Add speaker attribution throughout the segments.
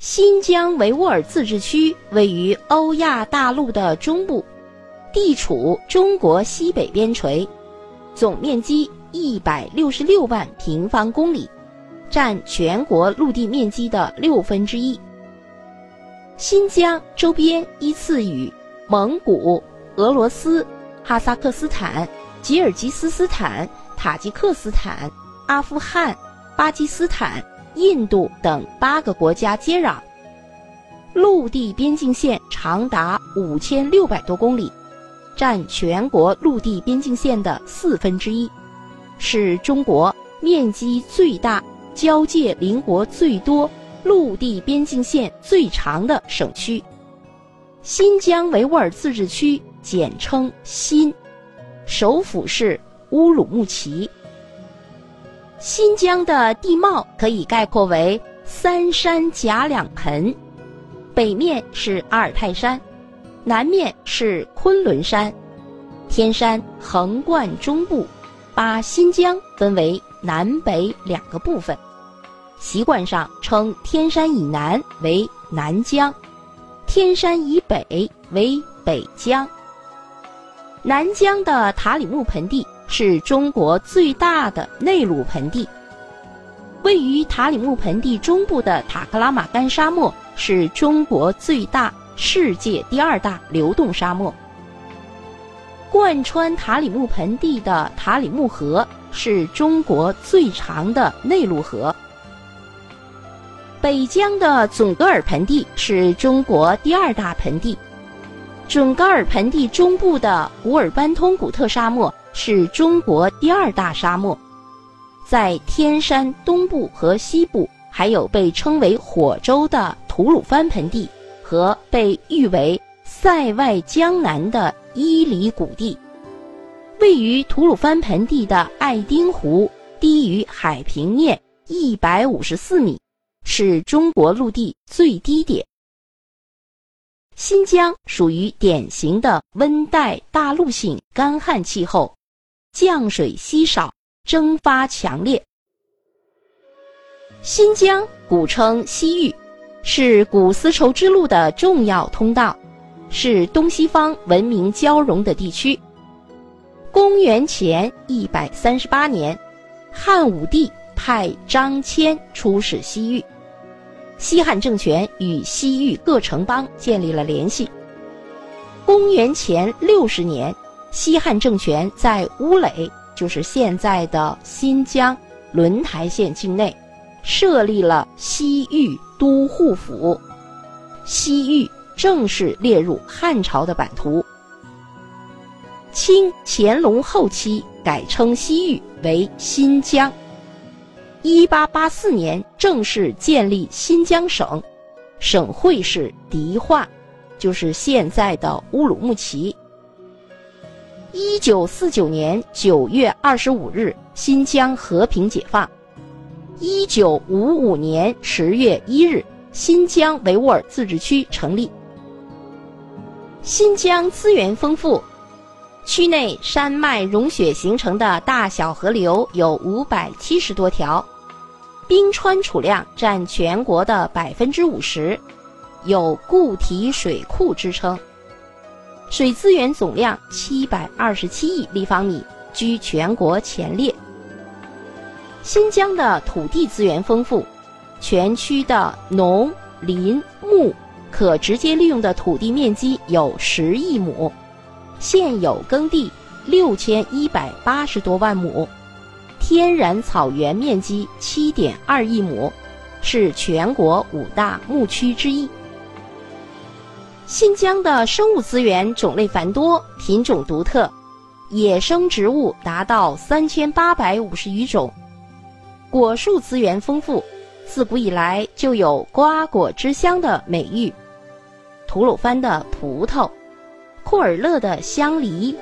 Speaker 1: 新疆维吾尔自治区位于欧亚大陆的中部，地处中国西北边陲，总面积一百六十六万平方公里，占全国陆地面积的六分之一。新疆周边依次与蒙古、俄罗斯、哈萨克斯坦、吉尔吉斯斯坦、塔吉克斯坦、阿富汗、巴基斯坦。印度等八个国家接壤，陆地边境线长达五千六百多公里，占全国陆地边境线的四分之一，是中国面积最大、交界邻国最多、陆地边境线最长的省区。新疆维吾尔自治区简称新，首府是乌鲁木齐。新疆的地貌可以概括为三山夹两盆，北面是阿尔泰山，南面是昆仑山，天山横贯中部，把新疆分为南北两个部分。习惯上称天山以南为南疆，天山以北为北疆。南疆的塔里木盆地。是中国最大的内陆盆地。位于塔里木盆地中部的塔克拉玛干沙漠是中国最大、世界第二大流动沙漠。贯穿塔里木盆地的塔里木河是中国最长的内陆河。北疆的准格尔盆地是中国第二大盆地。准噶尔盆地中部的古尔班通古特沙漠。是中国第二大沙漠，在天山东部和西部，还有被称为火州的吐鲁番盆地和被誉为塞外江南的伊犁谷地。位于吐鲁番盆地的爱丁湖低于海平面一百五十四米，是中国陆地最低点。新疆属于典型的温带大陆性干旱气候。降水稀少，蒸发强烈。新疆古称西域，是古丝绸之路的重要通道，是东西方文明交融的地区。公元前一百三十八年，汉武帝派张骞出使西域，西汉政权与西域各城邦建立了联系。公元前六十年。西汉政权在乌垒，就是现在的新疆轮台县境内，设立了西域都护府，西域正式列入汉朝的版图。清乾隆后期改称西域为新疆。一八八四年正式建立新疆省，省会是迪化，就是现在的乌鲁木齐。一九四九年九月二十五日，新疆和平解放。一九五五年十月一日，新疆维吾尔自治区成立。新疆资源丰富，区内山脉融雪形成的大小河流有五百七十多条，冰川储量占全国的百分之五十，有固体水库之称。水资源总量七百二十七亿立方米，居全国前列。新疆的土地资源丰富，全区的农林牧可直接利用的土地面积有十亿亩，现有耕地六千一百八十多万亩，天然草原面积七点二亿亩，是全国五大牧区之一。新疆的生物资源种类繁多，品种独特，野生植物达到三千八百五十余种，果树资源丰富，自古以来就有“瓜果之乡”的美誉。吐鲁番的葡萄，库尔勒的香梨，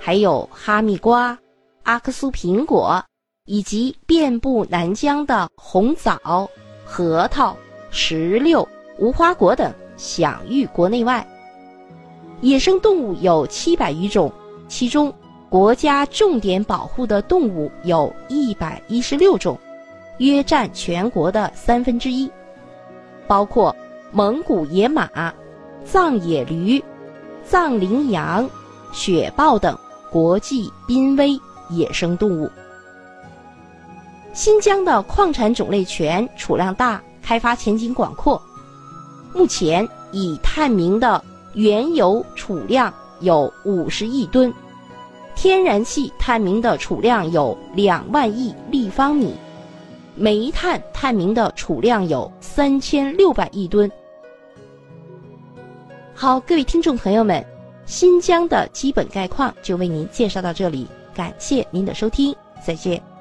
Speaker 1: 还有哈密瓜、阿克苏苹果，以及遍布南疆的红枣、核桃、石榴、无花果等。享誉国内外。野生动物有七百余种，其中国家重点保护的动物有一百一十六种，约占全国的三分之一。包括蒙古野马、藏野驴、藏羚羊、雪豹等国际濒危野生动物。新疆的矿产种类全、储量大，开发前景广阔。目前已探明的原油储量有五十亿吨，天然气探明的储量有两万亿立方米。煤炭探明的储量有三千六百亿吨。好，各位听众朋友们，新疆的基本概况就为您介绍到这里，感谢您的收听，再见。